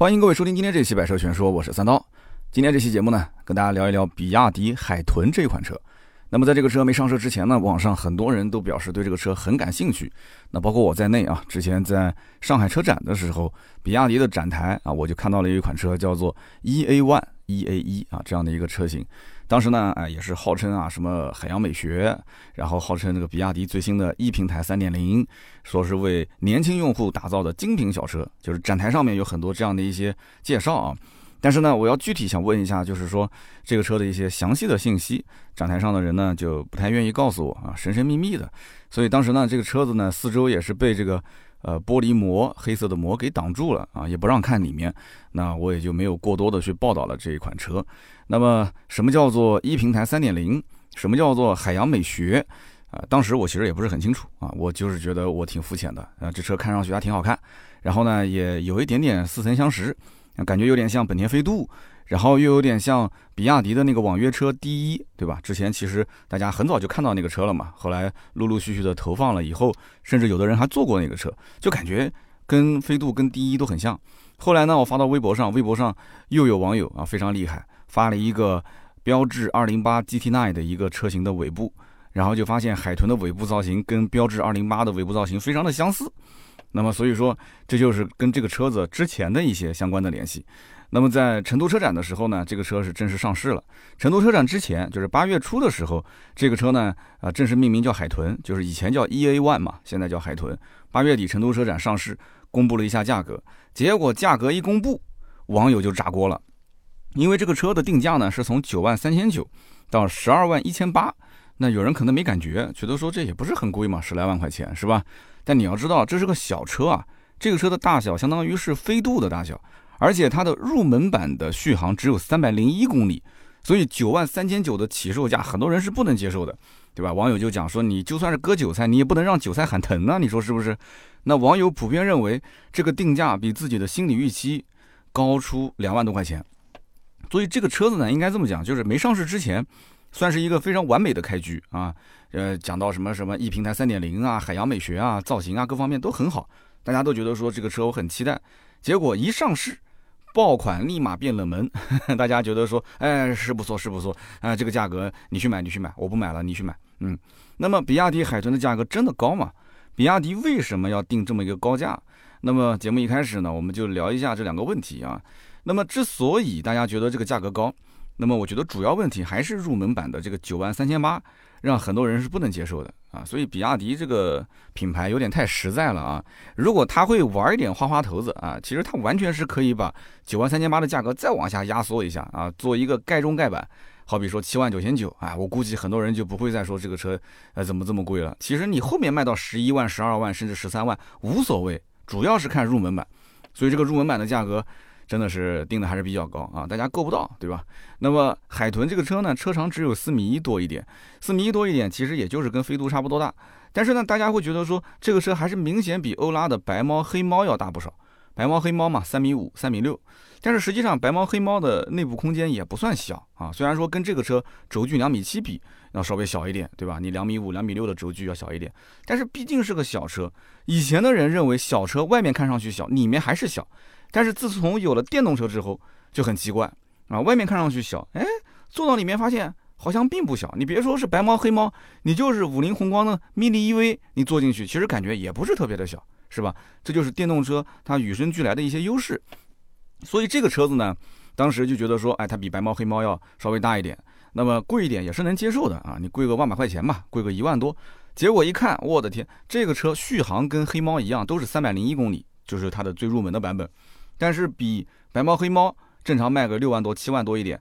欢迎各位收听今天这期《百车全说》，我是三刀。今天这期节目呢，跟大家聊一聊比亚迪海豚这款车。那么在这个车没上市之前呢，网上很多人都表示对这个车很感兴趣。那包括我在内啊，之前在上海车展的时候，比亚迪的展台啊，我就看到了一款车叫做 E A One E A 一啊这样的一个车型。当时呢，哎，也是号称啊什么海洋美学，然后号称这个比亚迪最新的 E 平台三点零，说是为年轻用户打造的精品小车，就是展台上面有很多这样的一些介绍啊。但是呢，我要具体想问一下，就是说这个车的一些详细的信息，展台上的人呢就不太愿意告诉我啊，神神秘秘的。所以当时呢，这个车子呢四周也是被这个呃玻璃膜黑色的膜给挡住了啊，也不让看里面。那我也就没有过多的去报道了这一款车。那么，什么叫做一平台三点零？什么叫做海洋美学？啊，当时我其实也不是很清楚啊，我就是觉得我挺肤浅的啊，这车看上去还挺好看，然后呢，也有一点点似曾相识，感觉有点像本田飞度，然后又有点像比亚迪的那个网约车第一，对吧？之前其实大家很早就看到那个车了嘛，后来陆陆续续的投放了以后，甚至有的人还坐过那个车，就感觉跟飞度跟第一都很像。后来呢，我发到微博上，微博上又有网友啊，非常厉害。发了一个标致208 GT9 的一个车型的尾部，然后就发现海豚的尾部造型跟标致208的尾部造型非常的相似，那么所以说这就是跟这个车子之前的一些相关的联系。那么在成都车展的时候呢，这个车是正式上市了。成都车展之前就是八月初的时候，这个车呢啊正式命名叫海豚，就是以前叫 EA One 嘛，现在叫海豚。八月底成都车展上市，公布了一下价格，结果价格一公布，网友就炸锅了。因为这个车的定价呢，是从九万三千九到十二万一千八，那有人可能没感觉，觉得说这也不是很贵嘛，十来万块钱是吧？但你要知道，这是个小车啊，这个车的大小相当于是飞度的大小，而且它的入门版的续航只有三百零一公里，所以九万三千九的起售价，很多人是不能接受的，对吧？网友就讲说，你就算是割韭菜，你也不能让韭菜喊疼啊，你说是不是？那网友普遍认为，这个定价比自己的心理预期高出两万多块钱。所以这个车子呢，应该这么讲，就是没上市之前，算是一个非常完美的开局啊。呃，讲到什么什么 E 平台三点零啊，海洋美学啊，造型啊，各方面都很好，大家都觉得说这个车我很期待。结果一上市，爆款立马变冷门，大家觉得说，哎，是不错是不错啊，这个价格你去买你去买，我不买了你去买。嗯，那么比亚迪海豚的价格真的高吗？比亚迪为什么要定这么一个高价？那么节目一开始呢，我们就聊一下这两个问题啊。那么，之所以大家觉得这个价格高，那么我觉得主要问题还是入门版的这个九万三千八，让很多人是不能接受的啊。所以，比亚迪这个品牌有点太实在了啊。如果他会玩一点花花头子啊，其实他完全是可以把九万三千八的价格再往下压缩一下啊，做一个盖中盖版。好比说七万九千九啊，我估计很多人就不会再说这个车呃怎么这么贵了。其实你后面卖到十一万、十二万甚至十三万无所谓，主要是看入门版。所以这个入门版的价格。真的是定的还是比较高啊，大家够不到，对吧？那么海豚这个车呢，车长只有四米一多一点，四米一多一点，其实也就是跟飞度差不多大。但是呢，大家会觉得说这个车还是明显比欧拉的白猫黑猫要大不少。白猫黑猫嘛，三米五、三米六，但是实际上白猫黑猫的内部空间也不算小啊。虽然说跟这个车轴距两米七比要稍微小一点，对吧？你两米五、两米六的轴距要小一点，但是毕竟是个小车。以前的人认为小车外面看上去小，里面还是小。但是自从有了电动车之后，就很奇怪啊，外面看上去小，哎，坐到里面发现好像并不小。你别说是白猫黑猫，你就是五菱宏光的 mini EV，你坐进去其实感觉也不是特别的小，是吧？这就是电动车它与生俱来的一些优势。所以这个车子呢，当时就觉得说，哎，它比白猫黑猫要稍微大一点，那么贵一点也是能接受的啊。你贵个万把块钱吧，贵个一万多。结果一看，我的天，这个车续航跟黑猫一样，都是三百零一公里，就是它的最入门的版本。但是比白猫黑猫正常卖个六万多七万多一点，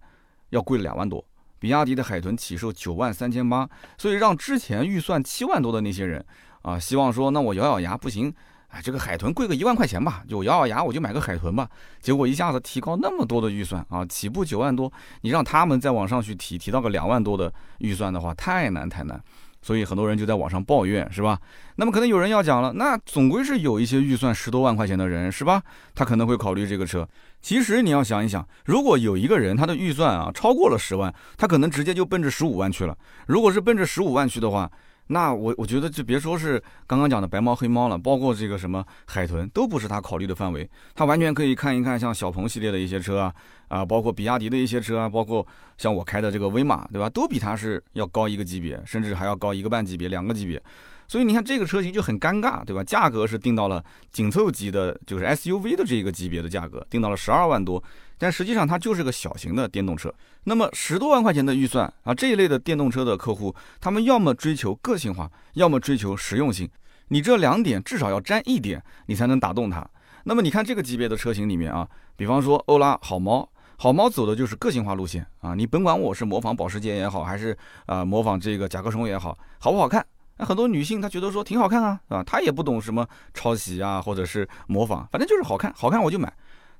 要贵两万多。比亚迪的海豚起售九万三千八，所以让之前预算七万多的那些人啊，希望说那我咬咬牙不行，哎，这个海豚贵个一万块钱吧，就咬咬牙我就买个海豚吧。结果一下子提高那么多的预算啊，起步九万多，你让他们再往上去提，提到个两万多的预算的话，太难太难。所以很多人就在网上抱怨，是吧？那么可能有人要讲了，那总归是有一些预算十多万块钱的人，是吧？他可能会考虑这个车。其实你要想一想，如果有一个人他的预算啊超过了十万，他可能直接就奔着十五万去了。如果是奔着十五万去的话，那我我觉得就别说是刚刚讲的白猫黑猫了，包括这个什么海豚都不是他考虑的范围。他完全可以看一看像小鹏系列的一些车啊，啊，包括比亚迪的一些车啊，包括像我开的这个威马，对吧？都比它是要高一个级别，甚至还要高一个半级别、两个级别。所以你看这个车型就很尴尬，对吧？价格是定到了紧凑级的，就是 SUV 的这个级别的价格，定到了十二万多。但实际上它就是个小型的电动车。那么十多万块钱的预算啊，这一类的电动车的客户，他们要么追求个性化，要么追求实用性。你这两点至少要沾一点，你才能打动他。那么你看这个级别的车型里面啊，比方说欧拉、好猫，好猫走的就是个性化路线啊。你甭管我是模仿保时捷也好，还是啊模仿这个甲壳虫也好，好不好看？那很多女性她觉得说挺好看啊，是吧？她也不懂什么抄袭啊，或者是模仿，反正就是好看，好看我就买，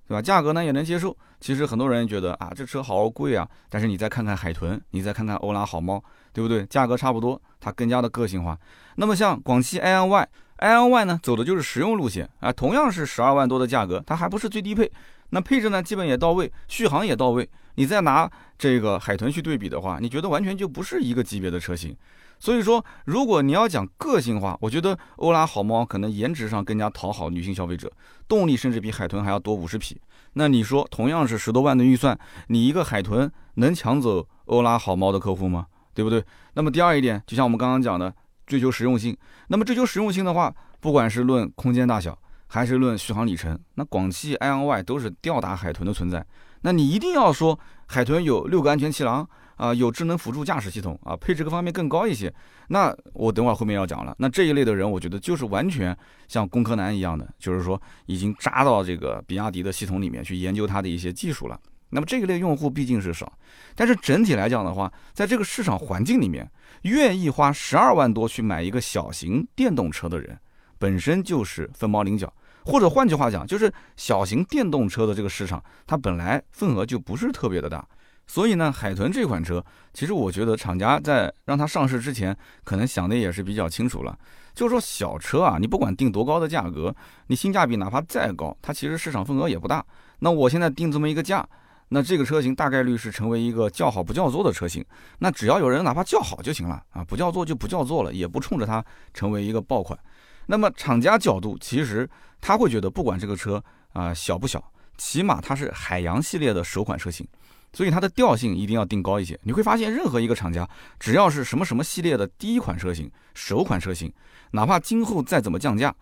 对吧？价格呢也能接受。其实很多人觉得啊，这车好贵啊。但是你再看看海豚，你再看看欧拉好猫，对不对？价格差不多，它更加的个性化。那么像广汽埃安 Y，埃安 Y 呢走的就是实用路线啊，同样是十二万多的价格，它还不是最低配。那配置呢基本也到位，续航也到位。你再拿这个海豚去对比的话，你觉得完全就不是一个级别的车型。所以说，如果你要讲个性化，我觉得欧拉好猫可能颜值上更加讨好女性消费者，动力甚至比海豚还要多五十匹。那你说，同样是十多万的预算，你一个海豚能抢走欧拉好猫的客户吗？对不对？那么第二一点，就像我们刚刚讲的，追求实用性。那么追求实用性的话，不管是论空间大小，还是论续航里程，那广汽埃安 Y 都是吊打海豚的存在。那你一定要说海豚有六个安全气囊。啊，有智能辅助驾驶系统啊，配置各方面更高一些。那我等会儿后面要讲了。那这一类的人，我觉得就是完全像工科男一样的，就是说已经扎到这个比亚迪的系统里面去研究它的一些技术了。那么这一类用户毕竟是少，但是整体来讲的话，在这个市场环境里面，愿意花十二万多去买一个小型电动车的人，本身就是凤毛麟角。或者换句话讲，就是小型电动车的这个市场，它本来份额就不是特别的大。所以呢，海豚这款车，其实我觉得厂家在让它上市之前，可能想的也是比较清楚了。就是说小车啊，你不管定多高的价格，你性价比哪怕再高，它其实市场份额也不大。那我现在定这么一个价，那这个车型大概率是成为一个叫好不叫座的车型。那只要有人哪怕叫好就行了啊，不叫座就不叫座了，也不冲着它成为一个爆款。那么厂家角度，其实他会觉得，不管这个车啊小不小，起码它是海洋系列的首款车型。所以它的调性一定要定高一些。你会发现，任何一个厂家，只要是什么什么系列的第一款车型、首款车型，哪怕今后再怎么降价，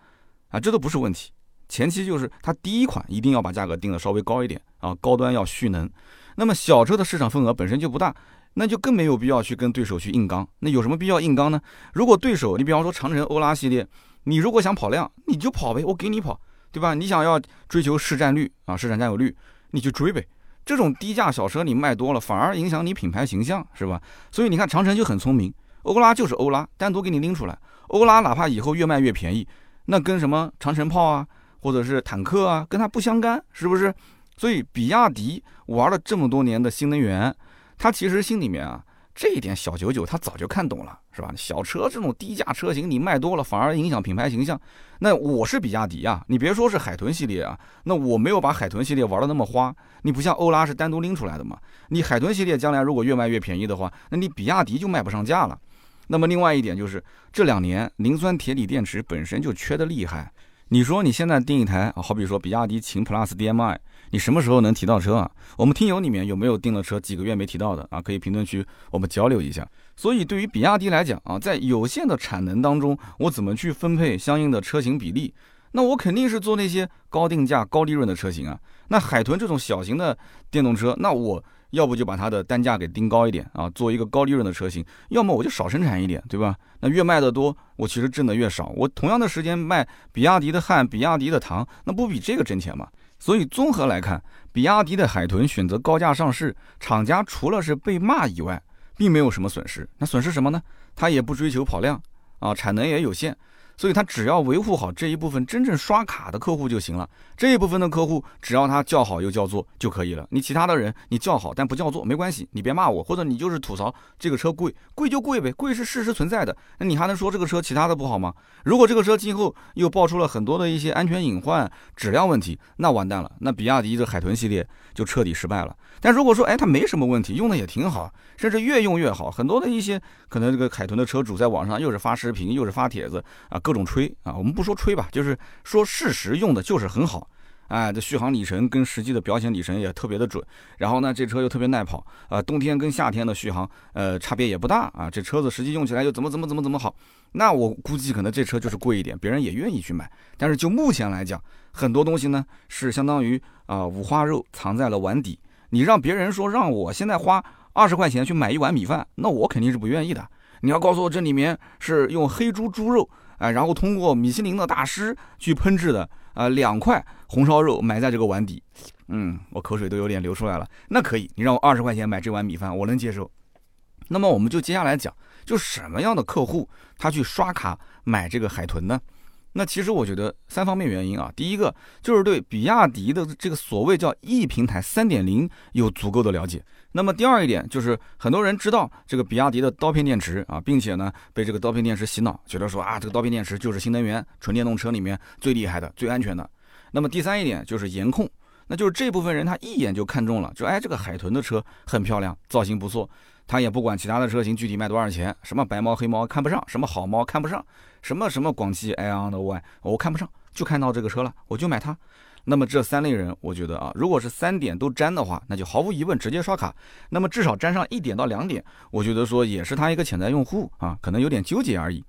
啊，这都不是问题。前期就是它第一款一定要把价格定的稍微高一点啊，高端要蓄能。那么小车的市场份额本身就不大，那就更没有必要去跟对手去硬刚。那有什么必要硬刚呢？如果对手，你比方说长城欧拉系列，你如果想跑量，你就跑呗，我给你跑，对吧？你想要追求市占率啊，市场占有率，你去追呗。这种低价小车你卖多了，反而影响你品牌形象，是吧？所以你看长城就很聪明，欧拉就是欧拉，单独给你拎出来。欧拉哪怕以后越卖越便宜，那跟什么长城炮啊，或者是坦克啊，跟它不相干，是不是？所以比亚迪玩了这么多年的新能源，它其实心里面啊。这一点小九九他早就看懂了，是吧？小车这种低价车型你卖多了，反而影响品牌形象。那我是比亚迪呀，你别说是海豚系列啊，那我没有把海豚系列玩的那么花。你不像欧拉是单独拎出来的嘛？你海豚系列将来如果越卖越便宜的话，那你比亚迪就卖不上价了。那么另外一点就是这两年磷酸铁锂电池本身就缺的厉害。你说你现在订一台，好比说比亚迪秦 PLUS DM-i，你什么时候能提到车啊？我们听友里面有没有订了车几个月没提到的啊？可以评论区我们交流一下。所以对于比亚迪来讲啊，在有限的产能当中，我怎么去分配相应的车型比例？那我肯定是做那些高定价、高利润的车型啊。那海豚这种小型的电动车，那我。要不就把它的单价给定高一点啊，做一个高利润的车型；要么我就少生产一点，对吧？那越卖的多，我其实挣的越少。我同样的时间卖比亚迪的汉、比亚迪的唐，那不比这个挣钱吗？所以综合来看，比亚迪的海豚选择高价上市，厂家除了是被骂以外，并没有什么损失。那损失什么呢？它也不追求跑量啊，产能也有限。所以他只要维护好这一部分真正刷卡的客户就行了。这一部分的客户，只要他叫好又叫座就可以了。你其他的人，你叫好但不叫座没关系，你别骂我，或者你就是吐槽这个车贵，贵就贵呗，贵是事实存在的。那你还能说这个车其他的不好吗？如果这个车今后又爆出了很多的一些安全隐患、质量问题，那完蛋了，那比亚迪的海豚系列就彻底失败了。但如果说，哎，它没什么问题，用的也挺好，甚至越用越好，很多的一些可能这个海豚的车主在网上又是发视频，又是发帖子啊，各种吹啊，我们不说吹吧，就是说事实用的就是很好。哎，这续航里程跟实际的表显里程也特别的准，然后呢，这车又特别耐跑，啊，冬天跟夏天的续航，呃，差别也不大啊。这车子实际用起来又怎么怎么怎么怎么好，那我估计可能这车就是贵一点，别人也愿意去买。但是就目前来讲，很多东西呢是相当于啊五花肉藏在了碗底，你让别人说让我现在花二十块钱去买一碗米饭，那我肯定是不愿意的。你要告诉我这里面是用黑猪猪肉，哎，然后通过米其林的大师去烹制的。啊，两块红烧肉埋在这个碗底，嗯，我口水都有点流出来了。那可以，你让我二十块钱买这碗米饭，我能接受。那么我们就接下来讲，就什么样的客户他去刷卡买这个海豚呢？那其实我觉得三方面原因啊，第一个就是对比亚迪的这个所谓叫 E 平台三点零有足够的了解。那么第二一点就是很多人知道这个比亚迪的刀片电池啊，并且呢被这个刀片电池洗脑，觉得说啊这个刀片电池就是新能源纯电动车里面最厉害的、最安全的。那么第三一点就是颜控，那就是这部分人他一眼就看中了，就哎这个海豚的车很漂亮，造型不错。他也不管其他的车型具体卖多少钱，什么白猫黑猫看不上，什么好猫看不上，什么什么广汽埃昂的 Y 我看不上，就看到这个车了，我就买它。那么这三类人，我觉得啊，如果是三点都沾的话，那就毫无疑问直接刷卡。那么至少沾上一点到两点，我觉得说也是他一个潜在用户啊，可能有点纠结而已。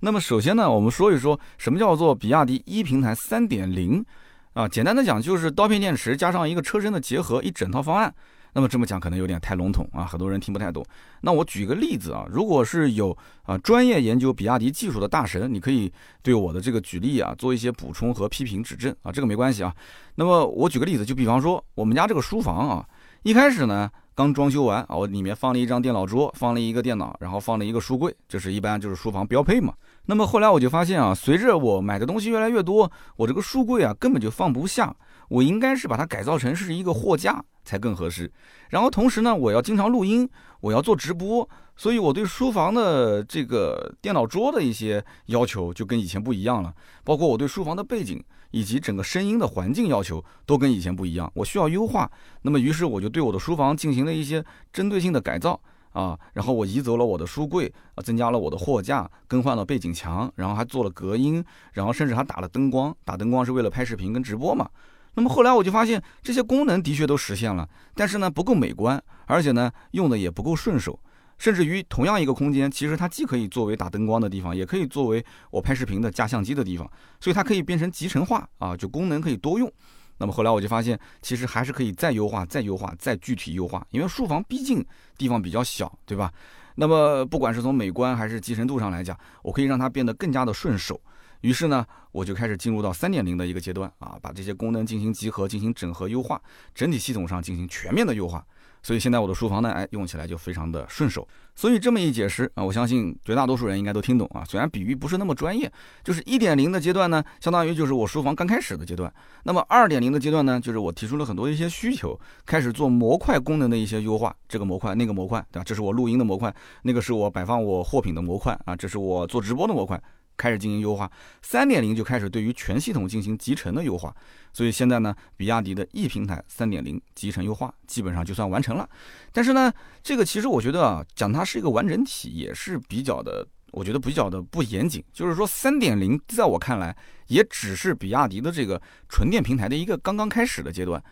那么首先呢，我们说一说什么叫做比亚迪一平台三点零啊，简单的讲就是刀片电池加上一个车身的结合，一整套方案。那么这么讲可能有点太笼统啊，很多人听不太懂。那我举个例子啊，如果是有啊专业研究比亚迪技术的大神，你可以对我的这个举例啊做一些补充和批评指正啊，这个没关系啊。那么我举个例子，就比方说我们家这个书房啊，一开始呢刚装修完啊，我里面放了一张电脑桌，放了一个电脑，然后放了一个书柜，这是一般就是书房标配嘛。那么后来我就发现啊，随着我买的东西越来越多，我这个书柜啊根本就放不下，我应该是把它改造成是一个货架。才更合适。然后同时呢，我要经常录音，我要做直播，所以我对书房的这个电脑桌的一些要求就跟以前不一样了。包括我对书房的背景以及整个声音的环境要求都跟以前不一样，我需要优化。那么于是我就对我的书房进行了一些针对性的改造啊，然后我移走了我的书柜啊，增加了我的货架，更换了背景墙，然后还做了隔音，然后甚至还打了灯光。打灯光是为了拍视频跟直播嘛。那么后来我就发现这些功能的确都实现了，但是呢不够美观，而且呢用的也不够顺手，甚至于同样一个空间，其实它既可以作为打灯光的地方，也可以作为我拍视频的架相机的地方，所以它可以变成集成化啊，就功能可以多用。那么后来我就发现，其实还是可以再优化、再优化、再具体优化，因为书房毕竟地方比较小，对吧？那么不管是从美观还是集成度上来讲，我可以让它变得更加的顺手。于是呢，我就开始进入到三点零的一个阶段啊，把这些功能进行集合、进行整合、优化，整体系统上进行全面的优化。所以现在我的书房呢，哎，用起来就非常的顺手。所以这么一解释啊，我相信绝大多数人应该都听懂啊。虽然比喻不是那么专业，就是一点零的阶段呢，相当于就是我书房刚开始的阶段。那么二点零的阶段呢，就是我提出了很多一些需求，开始做模块功能的一些优化。这个模块、那个模块，对吧？这是我录音的模块，那个是我摆放我货品的模块啊，这是我做直播的模块。开始进行优化，三点零就开始对于全系统进行集成的优化，所以现在呢，比亚迪的 E 平台三点零集成优化基本上就算完成了。但是呢，这个其实我觉得啊，讲它是一个完整体也是比较的，我觉得比较的不严谨。就是说，三点零在我看来也只是比亚迪的这个纯电平台的一个刚刚开始的阶段。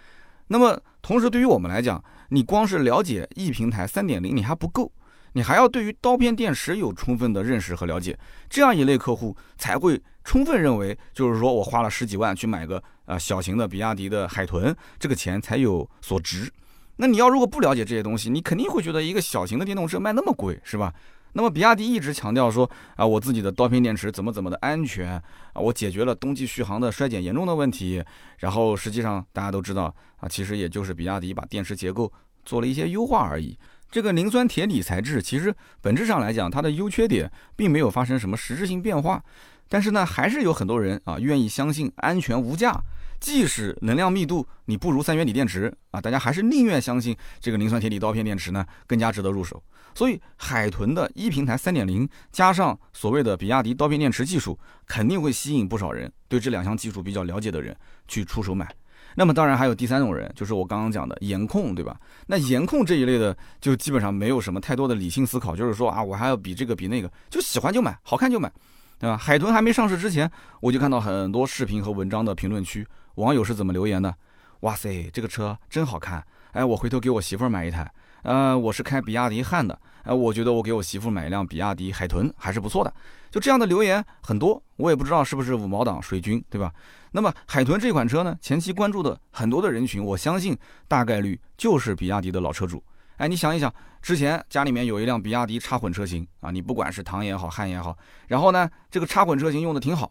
那么同时，对于我们来讲，你光是了解 E 平台三点零你还不够。你还要对于刀片电池有充分的认识和了解，这样一类客户才会充分认为，就是说我花了十几万去买个呃小型的比亚迪的海豚，这个钱才有所值。那你要如果不了解这些东西，你肯定会觉得一个小型的电动车卖那么贵，是吧？那么比亚迪一直强调说啊，我自己的刀片电池怎么怎么的安全啊，我解决了冬季续航的衰减严重的问题。然后实际上大家都知道啊，其实也就是比亚迪把电池结构做了一些优化而已。这个磷酸铁锂材质其实本质上来讲，它的优缺点并没有发生什么实质性变化。但是呢，还是有很多人啊愿意相信安全无价，即使能量密度你不如三元锂电池啊，大家还是宁愿相信这个磷酸铁锂刀片电池呢更加值得入手。所以海豚的一平台三点零加上所谓的比亚迪刀片电池技术，肯定会吸引不少人对这两项技术比较了解的人去出手买。那么当然还有第三种人，就是我刚刚讲的颜控，对吧？那颜控这一类的就基本上没有什么太多的理性思考，就是说啊，我还要比这个比那个，就喜欢就买，好看就买，对吧？海豚还没上市之前，我就看到很多视频和文章的评论区，网友是怎么留言的？哇塞，这个车真好看，哎，我回头给我媳妇儿买一台。呃，我是开比亚迪汉的，哎，我觉得我给我媳妇买一辆比亚迪海豚还是不错的。就这样的留言很多，我也不知道是不是五毛党水军，对吧？那么海豚这款车呢，前期关注的很多的人群，我相信大概率就是比亚迪的老车主。哎，你想一想，之前家里面有一辆比亚迪插混车型啊，你不管是唐也好，汉也好，然后呢，这个插混车型用的挺好，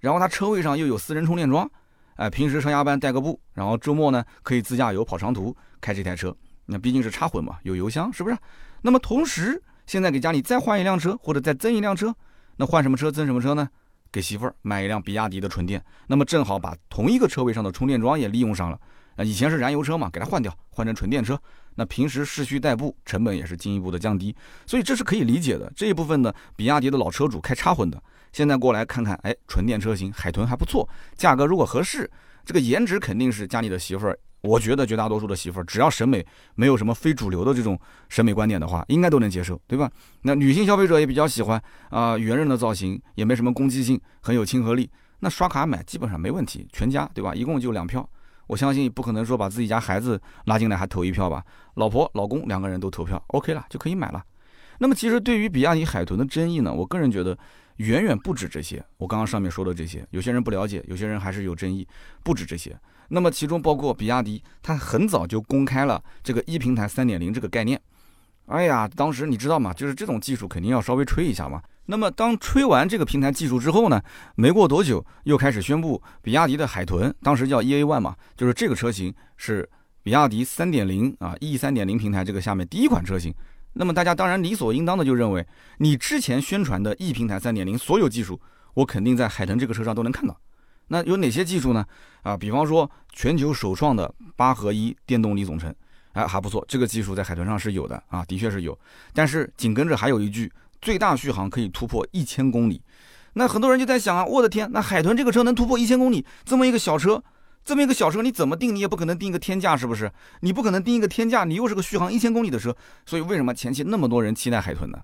然后它车位上又有私人充电桩，哎，平时上下班带个步，然后周末呢可以自驾游跑长途，开这台车。那毕竟是插混嘛，有油箱，是不是？那么同时，现在给家里再换一辆车，或者再增一辆车，那换什么车增什么车呢？给媳妇儿买一辆比亚迪的纯电，那么正好把同一个车位上的充电桩也利用上了。那以前是燃油车嘛，给它换掉，换成纯电车，那平时市区代步成本也是进一步的降低，所以这是可以理解的。这一部分呢，比亚迪的老车主开插混的，现在过来看看，哎，纯电车型海豚还不错，价格如果合适，这个颜值肯定是家里的媳妇儿。我觉得绝大多数的媳妇儿，只要审美没有什么非主流的这种审美观点的话，应该都能接受，对吧？那女性消费者也比较喜欢啊，圆润的造型，也没什么攻击性，很有亲和力。那刷卡买基本上没问题，全家对吧？一共就两票，我相信不可能说把自己家孩子拉进来还投一票吧？老婆老公两个人都投票，OK 了就可以买了。那么其实对于比亚迪海豚的争议呢，我个人觉得远远不止这些。我刚刚上面说的这些，有些人不了解，有些人还是有争议，不止这些。那么其中包括比亚迪，它很早就公开了这个一平台三点零这个概念。哎呀，当时你知道吗？就是这种技术肯定要稍微吹一下嘛。那么当吹完这个平台技术之后呢，没过多久又开始宣布比亚迪的海豚，当时叫 EA One 嘛，就是这个车型是比亚迪三点零啊 E 三点零平台这个下面第一款车型。那么大家当然理所应当的就认为，你之前宣传的 E 平台三点零所有技术，我肯定在海豚这个车上都能看到。那有哪些技术呢？啊，比方说全球首创的八合一电动力总成，哎，还不错，这个技术在海豚上是有的啊，的确是有。但是紧跟着还有一句，最大续航可以突破一千公里。那很多人就在想啊，我的天，那海豚这个车能突破一千公里，这么一个小车，这么一个小车，你怎么定？你也不可能定一个天价，是不是？你不可能定一个天价，你又是个续航一千公里的车，所以为什么前期那么多人期待海豚呢？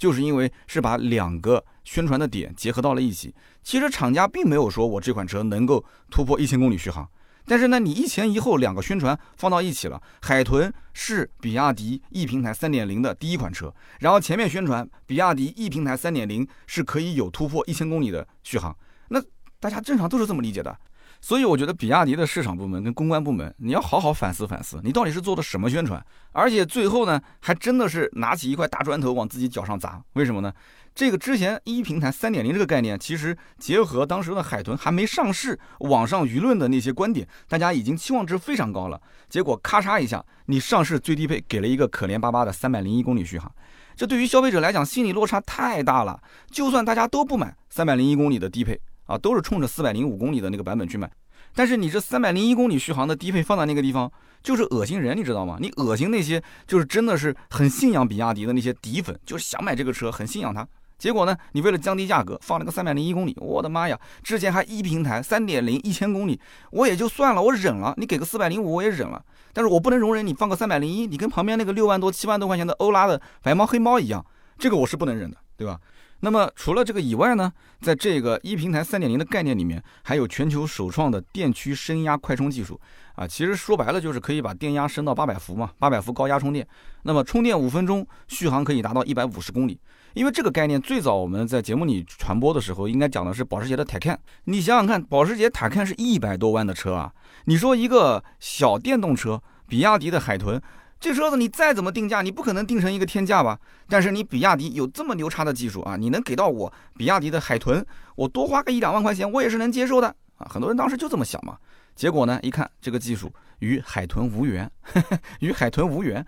就是因为是把两个宣传的点结合到了一起。其实厂家并没有说我这款车能够突破一千公里续航，但是呢，你一前一后两个宣传放到一起了。海豚是比亚迪 E 平台三点零的第一款车，然后前面宣传比亚迪 E 平台三点零是可以有突破一千公里的续航，那大家正常都是这么理解的。所以我觉得比亚迪的市场部门跟公关部门，你要好好反思反思，你到底是做的什么宣传？而且最后呢，还真的是拿起一块大砖头往自己脚上砸。为什么呢？这个之前一平台三点零这个概念，其实结合当时的海豚还没上市，网上舆论的那些观点，大家已经期望值非常高了。结果咔嚓一下，你上市最低配给了一个可怜巴巴的三百零一公里续航，这对于消费者来讲心理落差太大了。就算大家都不买三百零一公里的低配。啊，都是冲着四百零五公里的那个版本去买，但是你这三百零一公里续航的低配放在那个地方，就是恶心人，你知道吗？你恶心那些就是真的是很信仰比亚迪的那些底粉，就是想买这个车，很信仰它。结果呢，你为了降低价格，放了个三百零一公里，我的妈呀！之前还一平台三点零一千公里，我也就算了，我忍了。你给个四百零五我也忍了，但是我不能容忍你放个三百零一，你跟旁边那个六万多七万多块钱的欧拉的白猫黑猫一样，这个我是不能忍的，对吧？那么除了这个以外呢，在这个一平台三点零的概念里面，还有全球首创的电驱升压快充技术啊，其实说白了就是可以把电压升到八百伏嘛，八百伏高压充电，那么充电五分钟，续航可以达到一百五十公里。因为这个概念最早我们在节目里传播的时候，应该讲的是保时捷的 Taycan。你想想看，保时捷 Taycan 是一百多万的车啊，你说一个小电动车，比亚迪的海豚。这车子你再怎么定价，你不可能定成一个天价吧？但是你比亚迪有这么牛叉的技术啊，你能给到我比亚迪的海豚，我多花个一两万块钱，我也是能接受的啊！很多人当时就这么想嘛。结果呢，一看这个技术与海豚无缘，与海豚无缘。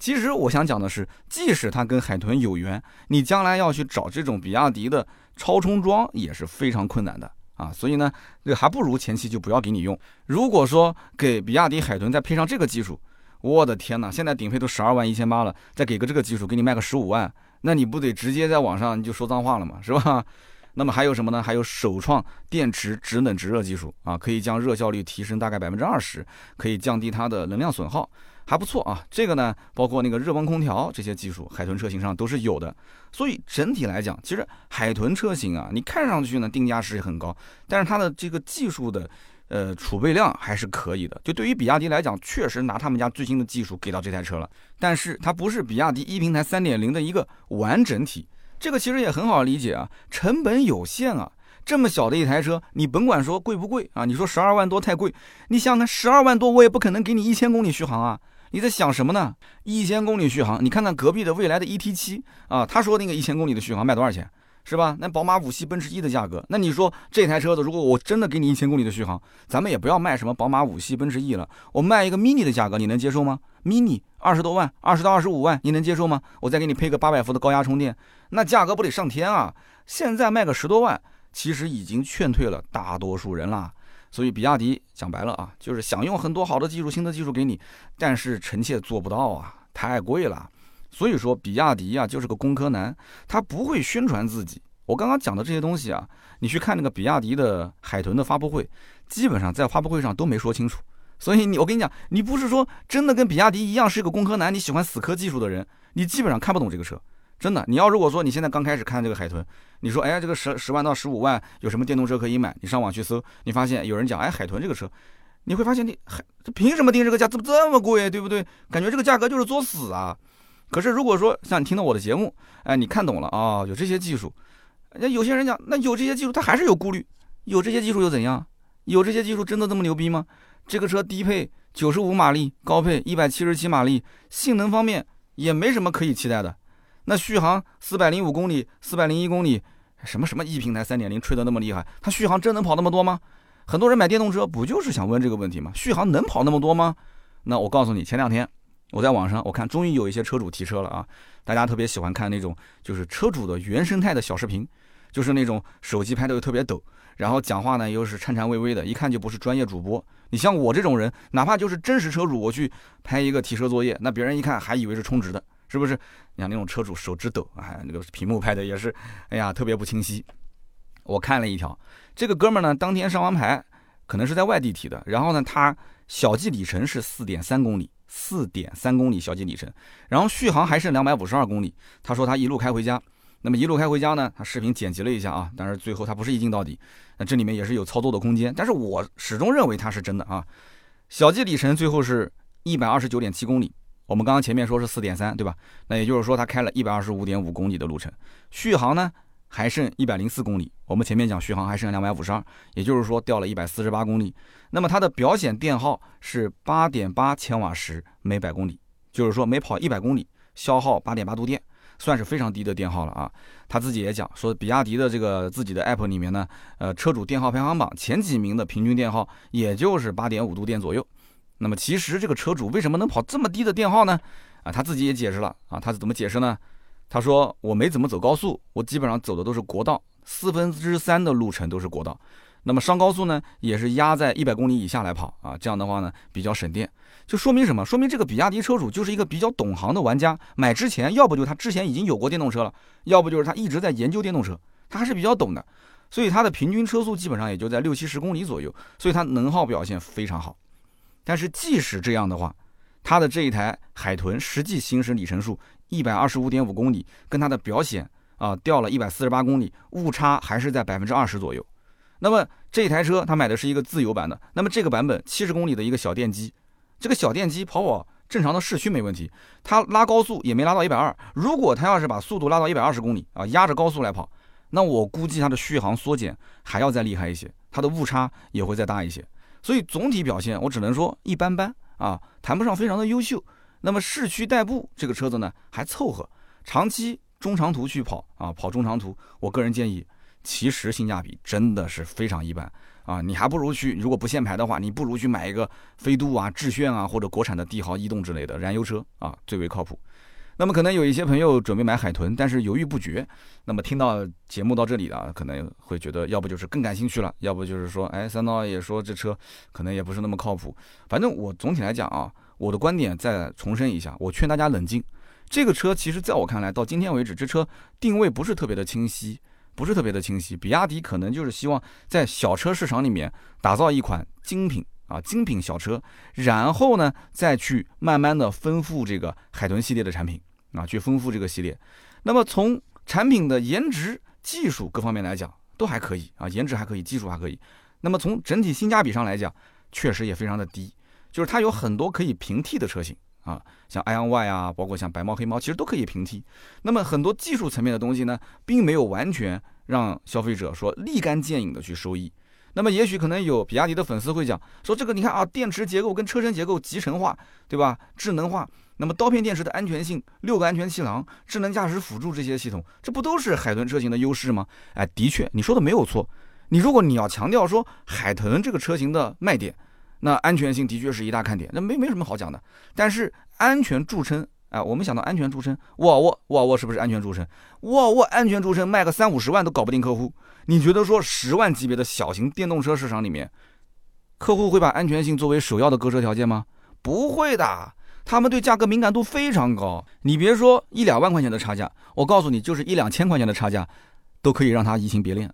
其实我想讲的是，即使它跟海豚有缘，你将来要去找这种比亚迪的超充桩也是非常困难的啊。所以呢，这还不如前期就不要给你用。如果说给比亚迪海豚再配上这个技术，我的天哪！现在顶配都十二万一千八了，再给个这个技术，给你卖个十五万，那你不得直接在网上你就说脏话了吗？是吧？那么还有什么呢？还有首创电池直冷直热技术啊，可以将热效率提升大概百分之二十，可以降低它的能量损耗，还不错啊。这个呢，包括那个热泵空调这些技术，海豚车型上都是有的。所以整体来讲，其实海豚车型啊，你看上去呢定价是很高，但是它的这个技术的。呃，储备量还是可以的。就对于比亚迪来讲，确实拿他们家最新的技术给到这台车了。但是它不是比亚迪一平台三点零的一个完整体。这个其实也很好理解啊，成本有限啊。这么小的一台车，你甭管说贵不贵啊，你说十二万多太贵，你想看十二万多，我也不可能给你一千公里续航啊。你在想什么呢？一千公里续航，你看看隔壁的未来的 ET 七啊，他说那个一千公里的续航卖多少钱？是吧？那宝马五系、奔驰 E 的价格，那你说这台车子，如果我真的给你一千公里的续航，咱们也不要卖什么宝马五系、奔驰 E 了，我卖一个 mini 的价格，你能接受吗？mini 二十多万，二十到二十五万，你能接受吗？我再给你配个八百伏的高压充电，那价格不得上天啊？现在卖个十多万，其实已经劝退了大多数人啦。所以比亚迪讲白了啊，就是想用很多好的技术、新的技术给你，但是臣妾做不到啊，太贵了。所以说，比亚迪呀就是个工科男，他不会宣传自己。我刚刚讲的这些东西啊，你去看那个比亚迪的海豚的发布会，基本上在发布会上都没说清楚。所以你，我跟你讲，你不是说真的跟比亚迪一样是一个工科男，你喜欢死磕技术的人，你基本上看不懂这个车。真的，你要如果说你现在刚开始看这个海豚，你说哎，这个十十万到十五万有什么电动车可以买？你上网去搜，你发现有人讲哎，海豚这个车，你会发现你海这凭什么定这个价？怎么这么贵？对不对？感觉这个价格就是作死啊！可是如果说像你听到我的节目，哎，你看懂了啊，有这些技术，那有些人讲，那有这些技术他还是有顾虑，有这些技术又怎样？有这些技术真的这么牛逼吗？这个车低配九十五马力，高配一百七十七马力，性能方面也没什么可以期待的。那续航四百零五公里，四百零一公里，什么什么 E 平台三点零吹得那么厉害，它续航真能跑那么多吗？很多人买电动车不就是想问这个问题吗？续航能跑那么多吗？那我告诉你，前两天。我在网上我看，终于有一些车主提车了啊！大家特别喜欢看那种就是车主的原生态的小视频，就是那种手机拍的又特别抖，然后讲话呢又是颤颤巍巍的，一看就不是专业主播。你像我这种人，哪怕就是真实车主，我去拍一个提车作业，那别人一看还以为是充值的，是不是？你像那种车主手指抖，哎，那个屏幕拍的也是，哎呀，特别不清晰。我看了一条，这个哥们呢当天上完牌，可能是在外地提的，然后呢他小计里程是四点三公里。四点三公里小计里程，然后续航还剩两百五十二公里。他说他一路开回家，那么一路开回家呢？他视频剪辑了一下啊，但是最后他不是一镜到底，那这里面也是有操作的空间。但是我始终认为他是真的啊。小计里程最后是一百二十九点七公里，我们刚刚前面说是四点三，对吧？那也就是说他开了一百二十五点五公里的路程，续航呢？还剩一百零四公里，我们前面讲续航还剩两百五十二，也就是说掉了一百四十八公里。那么它的表显电耗是八点八千瓦时每百公里，就是说每跑一百公里消耗八点八度电，算是非常低的电耗了啊。他自己也讲说，比亚迪的这个自己的 app 里面呢，呃，车主电耗排行榜前几名的平均电耗也就是八点五度电左右。那么其实这个车主为什么能跑这么低的电耗呢？啊，他自己也解释了啊，他是怎么解释呢？他说：“我没怎么走高速，我基本上走的都是国道，四分之三的路程都是国道。那么上高速呢，也是压在一百公里以下来跑啊。这样的话呢，比较省电。就说明什么？说明这个比亚迪车主就是一个比较懂行的玩家。买之前，要不就他之前已经有过电动车了，要不就是他一直在研究电动车，他还是比较懂的。所以他的平均车速基本上也就在六七十公里左右，所以它能耗表现非常好。但是即使这样的话，它的这一台海豚实际行驶里程数。”一百二十五点五公里，跟它的表显啊掉了一百四十八公里，误差还是在百分之二十左右。那么这台车他买的是一个自由版的，那么这个版本七十公里的一个小电机，这个小电机跑跑正常的市区没问题，它拉高速也没拉到一百二。如果它要是把速度拉到一百二十公里啊，压着高速来跑，那我估计它的续航缩减还要再厉害一些，它的误差也会再大一些。所以总体表现我只能说一般般啊，谈不上非常的优秀。那么市区代步这个车子呢还凑合，长期中长途去跑啊，跑中长途，我个人建议，其实性价比真的是非常一般啊，你还不如去，如果不限牌的话，你不如去买一个飞度啊、致炫啊或者国产的帝豪、逸动之类的燃油车啊，最为靠谱。那么可能有一些朋友准备买海豚，但是犹豫不决。那么听到节目到这里啊，可能会觉得要不就是更感兴趣了，要不就是说，哎，三刀也说这车可能也不是那么靠谱。反正我总体来讲啊，我的观点再重申一下，我劝大家冷静。这个车其实在我看来，到今天为止，这车定位不是特别的清晰，不是特别的清晰。比亚迪可能就是希望在小车市场里面打造一款精品啊，精品小车，然后呢再去慢慢的丰富这个海豚系列的产品。啊，去丰富这个系列，那么从产品的颜值、技术各方面来讲，都还可以啊，颜值还可以，技术还可以。那么从整体性价比上来讲，确实也非常的低，就是它有很多可以平替的车型啊，像 IONY 啊，包括像白猫黑猫，其实都可以平替。那么很多技术层面的东西呢，并没有完全让消费者说立竿见影的去收益。那么也许可能有比亚迪的粉丝会讲说，这个你看啊，电池结构跟车身结构集成化，对吧？智能化。那么刀片电池的安全性，六个安全气囊，智能驾驶辅助这些系统，这不都是海豚车型的优势吗？哎，的确，你说的没有错。你如果你要强调说海豚这个车型的卖点，那安全性的确是一大看点，那没没什么好讲的。但是安全著称，啊，我们想到安全著称，沃尔沃，沃尔沃是不是安全著称？沃尔沃安全著称，卖个三五十万都搞不定客户。你觉得说十万级别的小型电动车市场里面，客户会把安全性作为首要的购车条件吗？不会的。他们对价格敏感度非常高，你别说一两万块钱的差价，我告诉你，就是一两千块钱的差价，都可以让他移情别恋。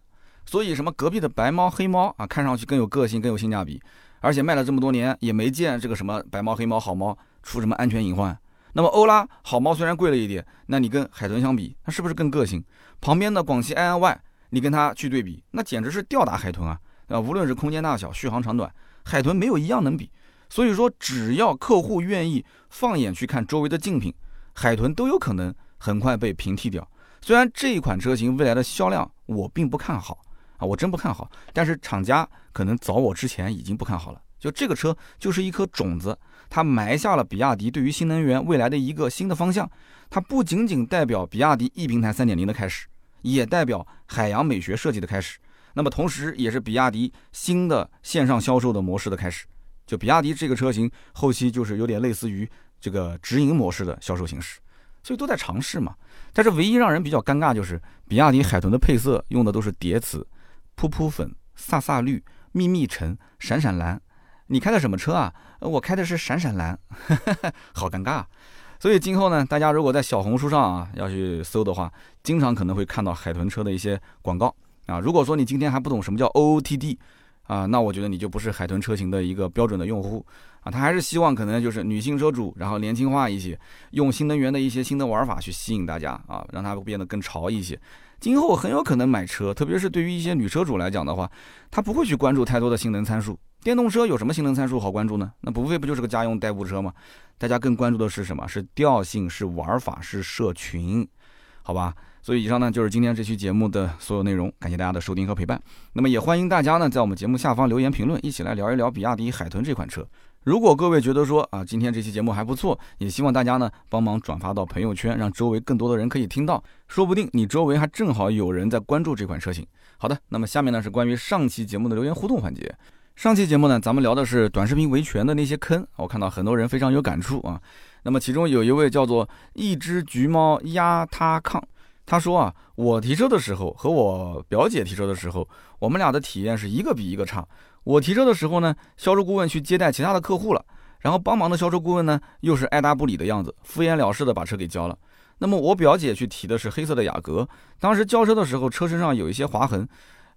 所以什么隔壁的白猫黑猫啊，看上去更有个性，更有性价比，而且卖了这么多年也没见这个什么白猫黑猫好猫出什么安全隐患。那么欧拉好猫虽然贵了一点，那你跟海豚相比，它是不是更个性？旁边的广汽埃安 Y，你跟它去对比，那简直是吊打海豚啊！啊，无论是空间大小、续航长短，海豚没有一样能比。所以说，只要客户愿意放眼去看周围的竞品，海豚都有可能很快被平替掉。虽然这一款车型未来的销量我并不看好我真不看好。但是厂家可能早我之前已经不看好了。就这个车就是一颗种子，它埋下了比亚迪对于新能源未来的一个新的方向。它不仅仅代表比亚迪 E 平台3.0的开始，也代表海洋美学设计的开始。那么同时，也是比亚迪新的线上销售的模式的开始。就比亚迪这个车型，后期就是有点类似于这个直营模式的销售形式，所以都在尝试嘛。但是唯一让人比较尴尬就是，比亚迪海豚的配色用的都是叠词，噗噗粉、飒飒绿、密密橙、闪闪蓝。你开的什么车啊？我开的是闪闪蓝，好尴尬。所以今后呢，大家如果在小红书上啊要去搜的话，经常可能会看到海豚车的一些广告啊。如果说你今天还不懂什么叫 OOTD。啊，那我觉得你就不是海豚车型的一个标准的用户啊，他还是希望可能就是女性车主，然后年轻化一些，用新能源的一些新的玩法去吸引大家啊，让它变得更潮一些。今后很有可能买车，特别是对于一些女车主来讲的话，她不会去关注太多的性能参数。电动车有什么性能参数好关注呢？那不非不就是个家用代步车吗？大家更关注的是什么？是调性，是玩法，是社群，好吧？所以以上呢就是今天这期节目的所有内容，感谢大家的收听和陪伴。那么也欢迎大家呢在我们节目下方留言评论，一起来聊一聊比亚迪海豚这款车。如果各位觉得说啊今天这期节目还不错，也希望大家呢帮忙转发到朋友圈，让周围更多的人可以听到，说不定你周围还正好有人在关注这款车型。好的，那么下面呢是关于上期节目的留言互动环节。上期节目呢咱们聊的是短视频维权的那些坑，我看到很多人非常有感触啊。那么其中有一位叫做一只橘猫压他炕。他说啊，我提车的时候和我表姐提车的时候，我们俩的体验是一个比一个差。我提车的时候呢，销售顾问去接待其他的客户了，然后帮忙的销售顾问呢又是爱答不理的样子，敷衍了事的把车给交了。那么我表姐去提的是黑色的雅阁，当时交车的时候车身上有一些划痕，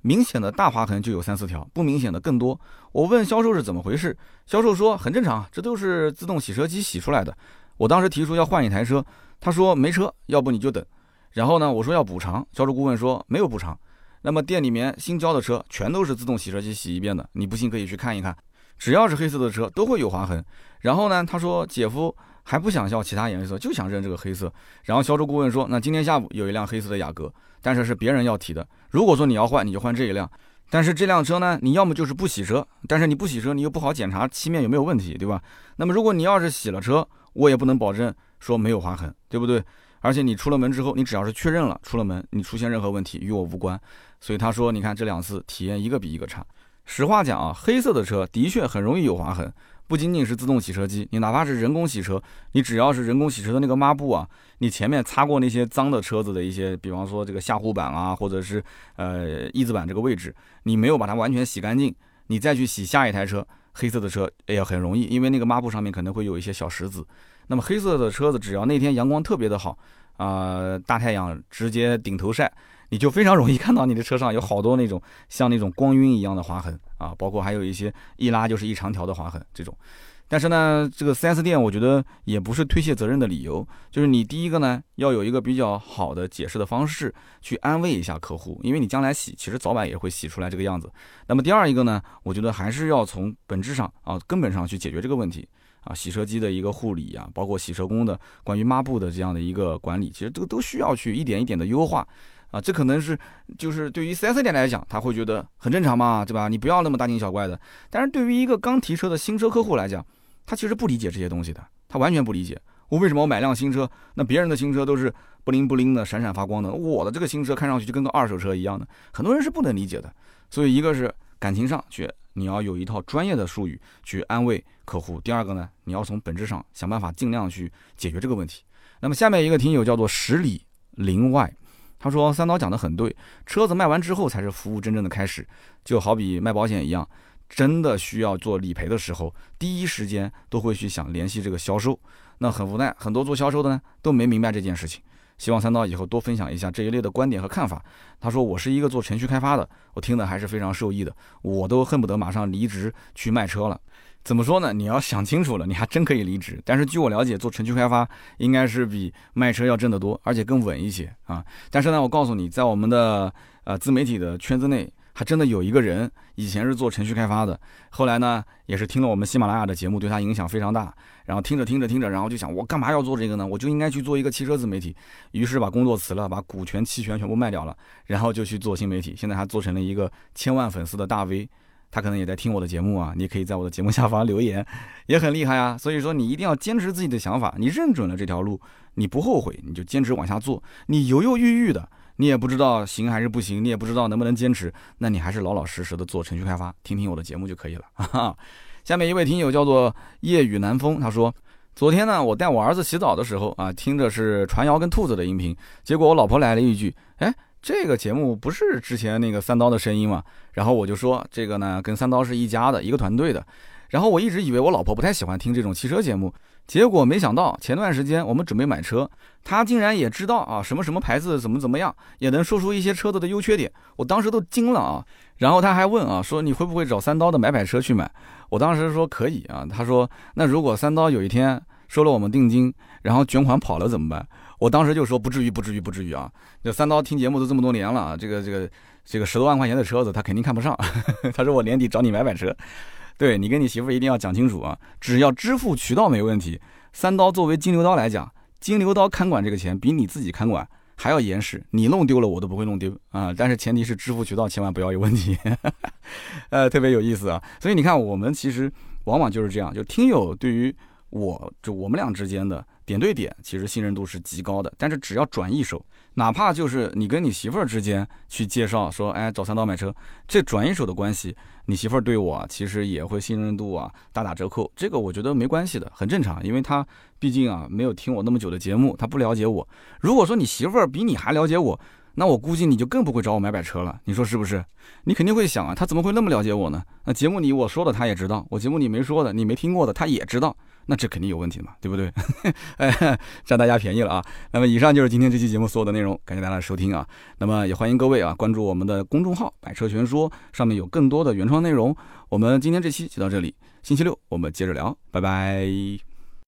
明显的大划痕就有三四条，不明显的更多。我问销售是怎么回事，销售说很正常，这都是自动洗车机洗出来的。我当时提出要换一台车，他说没车，要不你就等。然后呢，我说要补偿，销售顾问说没有补偿。那么店里面新交的车全都是自动洗车机洗一遍的，你不信可以去看一看，只要是黑色的车都会有划痕。然后呢，他说姐夫还不想要其他颜色，就想认这个黑色。然后销售顾问说，那今天下午有一辆黑色的雅阁，但是是别人要提的。如果说你要换，你就换这一辆。但是这辆车呢，你要么就是不洗车，但是你不洗车，你又不好检查漆面有没有问题，对吧？那么如果你要是洗了车，我也不能保证说没有划痕，对不对？而且你出了门之后，你只要是确认了出了门，你出现任何问题与我无关。所以他说，你看这两次体验一个比一个差。实话讲啊，黑色的车的确很容易有划痕，不仅仅是自动洗车机，你哪怕是人工洗车，你只要是人工洗车的那个抹布啊，你前面擦过那些脏的车子的一些，比方说这个下护板啊，或者是呃翼子板这个位置，你没有把它完全洗干净，你再去洗下一台车黑色的车，哎呀很容易，因为那个抹布上面可能会有一些小石子。那么黑色的车子，只要那天阳光特别的好，啊大太阳直接顶头晒。你就非常容易看到你的车上有好多那种像那种光晕一样的划痕啊，包括还有一些一拉就是一长条的划痕这种。但是呢，这个 4S 店我觉得也不是推卸责任的理由，就是你第一个呢要有一个比较好的解释的方式去安慰一下客户，因为你将来洗其实早晚也会洗出来这个样子。那么第二一个呢，我觉得还是要从本质上啊根本上去解决这个问题啊，洗车机的一个护理啊，包括洗车工的关于抹布的这样的一个管理，其实这个都需要去一点一点的优化。啊，这可能是就是对于 4S 店来讲，他会觉得很正常嘛，对吧？你不要那么大惊小怪的。但是对于一个刚提车的新车客户来讲，他其实不理解这些东西的，他完全不理解。我为什么我买辆新车，那别人的新车都是不灵不灵的、闪闪发光的，我的这个新车看上去就跟个二手车一样的，很多人是不能理解的。所以一个是感情上去，你要有一套专业的术语去安慰客户；第二个呢，你要从本质上想办法尽量去解决这个问题。那么下面一个听友叫做十里林外。他说：“三刀讲的很对，车子卖完之后才是服务真正的开始，就好比卖保险一样，真的需要做理赔的时候，第一时间都会去想联系这个销售。那很无奈，很多做销售的呢都没明白这件事情。希望三刀以后多分享一下这一类的观点和看法。”他说：“我是一个做程序开发的，我听的还是非常受益的，我都恨不得马上离职去卖车了。”怎么说呢？你要想清楚了，你还真可以离职。但是据我了解，做程序开发应该是比卖车要挣得多，而且更稳一些啊。但是呢，我告诉你，在我们的呃自媒体的圈子内，还真的有一个人以前是做程序开发的，后来呢也是听了我们喜马拉雅的节目，对他影响非常大。然后听着听着听着，然后就想，我干嘛要做这个呢？我就应该去做一个汽车自媒体。于是把工作辞了，把股权期权全部卖掉了，然后就去做新媒体。现在还做成了一个千万粉丝的大 V。他可能也在听我的节目啊，你可以在我的节目下方留言，也很厉害啊。所以说你一定要坚持自己的想法，你认准了这条路，你不后悔，你就坚持往下做。你犹犹豫豫的，你也不知道行还是不行，你也不知道能不能坚持，那你还是老老实实的做程序开发，听听我的节目就可以了。哈哈。下面一位听友叫做夜雨南风，他说，昨天呢，我带我儿子洗澡的时候啊，听着是传谣跟兔子的音频，结果我老婆来了一句，哎。这个节目不是之前那个三刀的声音吗？然后我就说这个呢跟三刀是一家的一个团队的。然后我一直以为我老婆不太喜欢听这种汽车节目，结果没想到前段时间我们准备买车，她竟然也知道啊什么什么牌子怎么怎么样，也能说出一些车子的优缺点。我当时都惊了啊！然后他还问啊说你会不会找三刀的买买车去买？我当时说可以啊。他说那如果三刀有一天收了我们定金，然后卷款跑了怎么办？我当时就说不至于，不至于，不至于啊！这三刀听节目都这么多年了，这个这个这个十多万块钱的车子，他肯定看不上。他说我年底找你买买车，对你跟你媳妇一定要讲清楚啊！只要支付渠道没问题，三刀作为金牛刀来讲，金牛刀看管这个钱比你自己看管还要严实，你弄丢了我都不会弄丢啊！但是前提是支付渠道千万不要有问题，呃，特别有意思啊！所以你看，我们其实往往就是这样，就听友对于我就我们俩之间的。点对点，其实信任度是极高的。但是只要转一手，哪怕就是你跟你媳妇儿之间去介绍说，哎，找三刀买车，这转一手的关系，你媳妇儿对我其实也会信任度啊大打折扣。这个我觉得没关系的，很正常，因为他毕竟啊没有听我那么久的节目，他不了解我。如果说你媳妇儿比你还了解我，那我估计你就更不会找我买买车了。你说是不是？你肯定会想啊，他怎么会那么了解我呢？那节目里我说的他也知道，我节目里没说的你没听过的他也知道。那这肯定有问题嘛，对不对？哎，占大家便宜了啊！那么以上就是今天这期节目所有的内容，感谢大家的收听啊！那么也欢迎各位啊关注我们的公众号“百车全说”，上面有更多的原创内容。我们今天这期就到这里，星期六我们接着聊，拜拜。